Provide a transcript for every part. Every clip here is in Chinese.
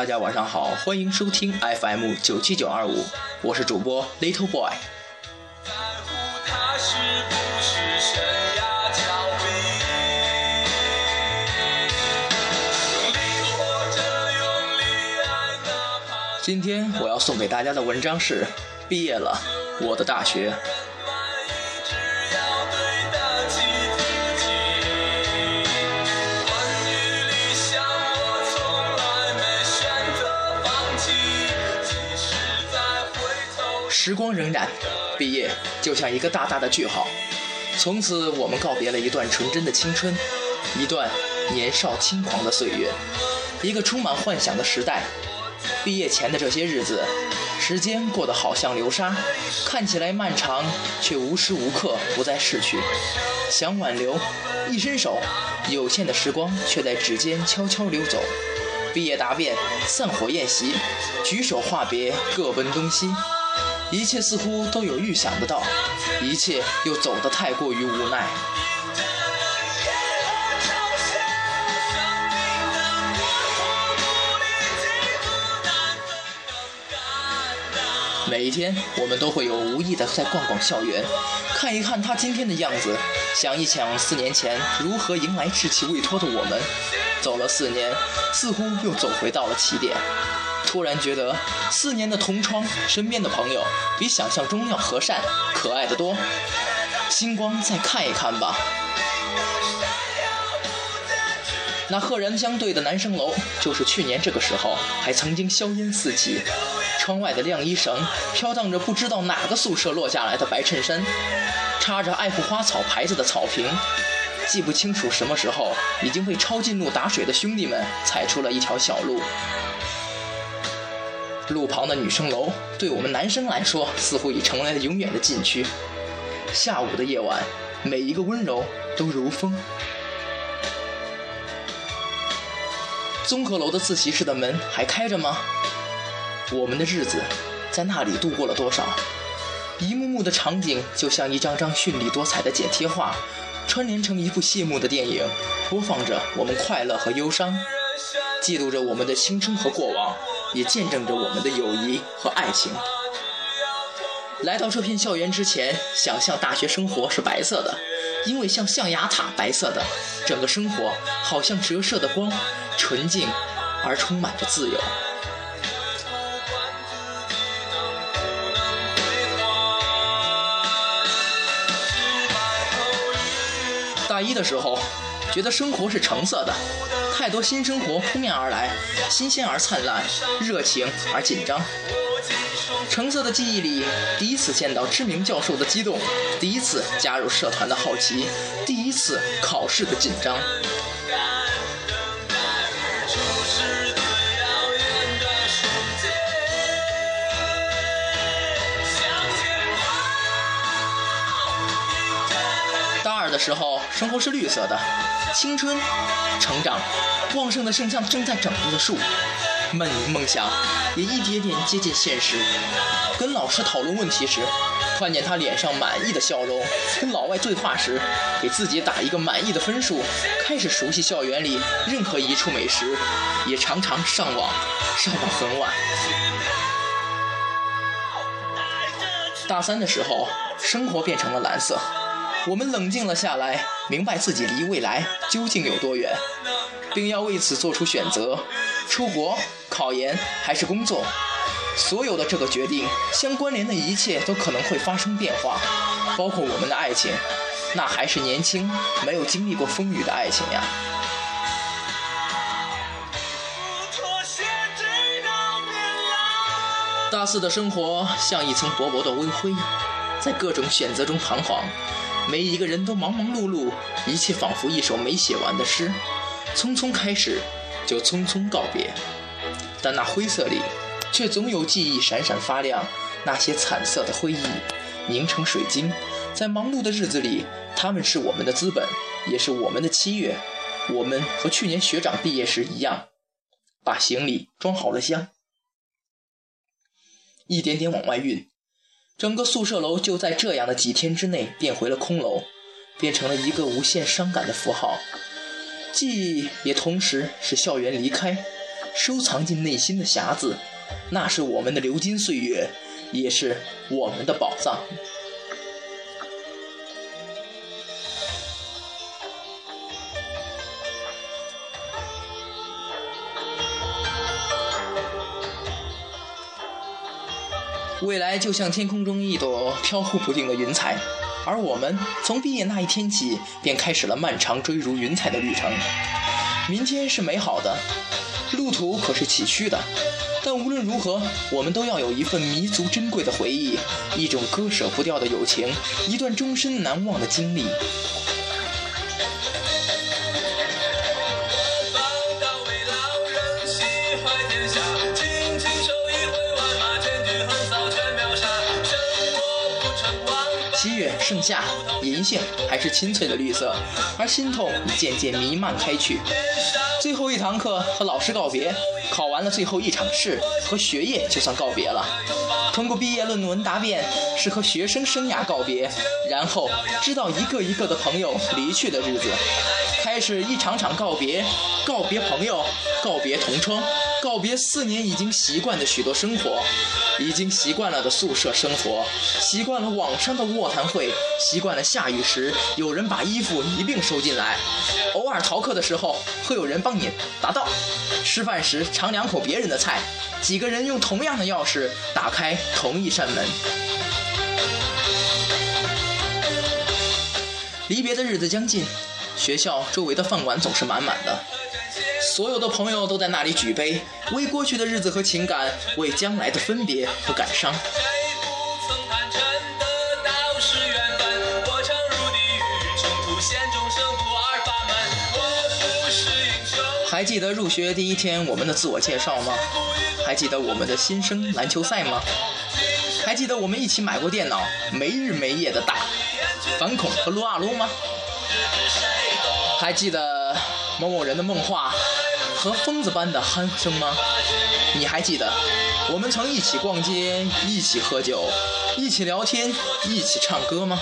大家晚上好，欢迎收听 FM 九七九二五，我是主播 Little Boy。今天我要送给大家的文章是：毕业了，我的大学。时光荏苒，毕业就像一个大大的句号，从此我们告别了一段纯真的青春，一段年少轻狂的岁月，一个充满幻想的时代。毕业前的这些日子，时间过得好像流沙，看起来漫长，却无时无刻不在逝去。想挽留，一伸手，有限的时光却在指尖悄悄溜走。毕业答辩，散伙宴席，举手话别，各奔东西。一切似乎都有预想得到，一切又走得太过于无奈。每一天，我们都会有无意的在逛逛校园，看一看他今天的样子，想一想四年前如何迎来稚气未脱的我们。走了四年，似乎又走回到了起点。突然觉得，四年的同窗，身边的朋友比想象中要和善、可爱的多。星光再看一看吧。那赫然相对的男生楼，就是去年这个时候还曾经硝烟四起。窗外的晾衣绳飘荡着不知道哪个宿舍落下来的白衬衫，插着爱护花草牌子的草坪，记不清楚什么时候已经被抄近路打水的兄弟们踩出了一条小路。路旁的女生楼，对我们男生来说，似乎已成为了永远的禁区。下午的夜晚，每一个温柔都如风。综合楼的自习室的门还开着吗？我们的日子，在那里度过了多少？一幕幕的场景，就像一张张绚丽多彩的剪贴画，串联成一部谢幕的电影，播放着我们快乐和忧伤，记录着我们的青春和过往。也见证着我们的友谊和爱情。来到这片校园之前，想象大学生活是白色的，因为像象牙塔白色的，整个生活好像折射的光，纯净而充满着自由。大一的时候，觉得生活是橙色的。太多新生活扑面而来，新鲜而灿烂，热情而紧张。橙色的记忆里，第一次见到知名教授的激动，第一次加入社团的好奇，第一次考试的紧张。大二的时候，生活是绿色的。青春，成长，旺盛的盛像正在长着的树，梦梦想也一点点接近现实。跟老师讨论问题时，看见他脸上满意的笑容；跟老外对话时，给自己打一个满意的分数。开始熟悉校园里任何一处美食，也常常上网上到很晚。大三的时候，生活变成了蓝色。我们冷静了下来，明白自己离未来究竟有多远，并要为此做出选择：出国、考研还是工作。所有的这个决定相关联的一切都可能会发生变化，包括我们的爱情，那还是年轻、没有经历过风雨的爱情呀。大四的生活像一层薄薄的微灰，在各种选择中彷徨。每一个人都忙忙碌碌，一切仿佛一首没写完的诗，匆匆开始，就匆匆告别。但那灰色里，却总有记忆闪闪发亮。那些惨色的灰烬，凝成水晶，在忙碌的日子里，他们是我们的资本，也是我们的七月。我们和去年学长毕业时一样，把行李装好了箱，一点点往外运。整个宿舍楼就在这样的几天之内变回了空楼，变成了一个无限伤感的符号。记忆也同时使校园离开，收藏进内心的匣子，那是我们的流金岁月，也是我们的宝藏。未来就像天空中一朵飘忽不定的云彩，而我们从毕业那一天起，便开始了漫长追逐云彩的旅程。明天是美好的，路途可是崎岖的，但无论如何，我们都要有一份弥足珍贵的回忆，一种割舍不掉的友情，一段终身难忘的经历。月盛夏，银杏还是青翠的绿色，而心痛渐渐弥漫开去。最后一堂课和老师告别，考完了最后一场试，和学业就算告别了。通过毕业论文答辩，是和学生生涯告别，然后知道一个一个的朋友离去的日子，开始一场场告别，告别朋友，告别同窗。告别四年已经习惯的许多生活，已经习惯了的宿舍生活，习惯了网上的卧谈会，习惯了下雨时有人把衣服一并收进来，偶尔逃课的时候会有人帮你答到，吃饭时尝两口别人的菜，几个人用同样的钥匙打开同一扇门。离别的日子将近，学校周围的饭馆总是满满的。所有的朋友都在那里举杯，为过去的日子和情感，为将来的分别和感伤。还记得入学第一天我们的自我介绍吗？还记得我们的新生篮球赛吗？还记得我们一起买过电脑，没日没夜的打反恐和撸啊撸吗？还记得某某人的梦话？和疯子般的鼾声吗？你还记得，我们曾一起逛街，一起喝酒，一起聊天，一起唱歌吗？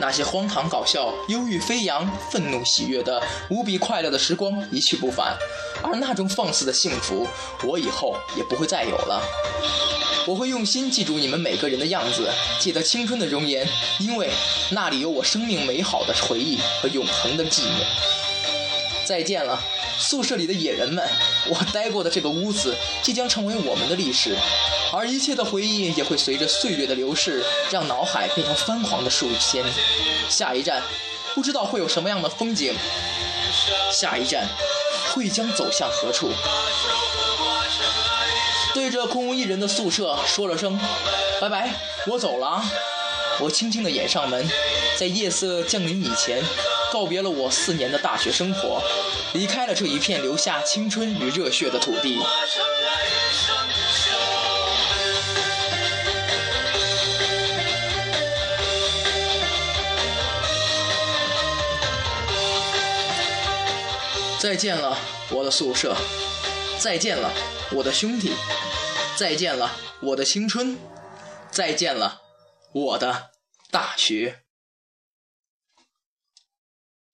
那些荒唐搞笑、忧郁飞扬、愤怒喜悦的无比快乐的时光一去不返，而那种放肆的幸福，我以后也不会再有了。我会用心记住你们每个人的样子，记得青春的容颜，因为那里有我生命美好的回忆和永恒的寂寞。再见了，宿舍里的野人们，我待过的这个屋子即将成为我们的历史，而一切的回忆也会随着岁月的流逝，让脑海变成泛黄的树签。下一站，不知道会有什么样的风景。下一站，会将走向何处？对着空无一人的宿舍说了声“拜拜”，我走了。我轻轻地掩上门，在夜色降临以前，告别了我四年的大学生活，离开了这一片留下青春与热血的土地。再见了，我的宿舍。再见了，我的兄弟；再见了，我的青春；再见了，我的大学。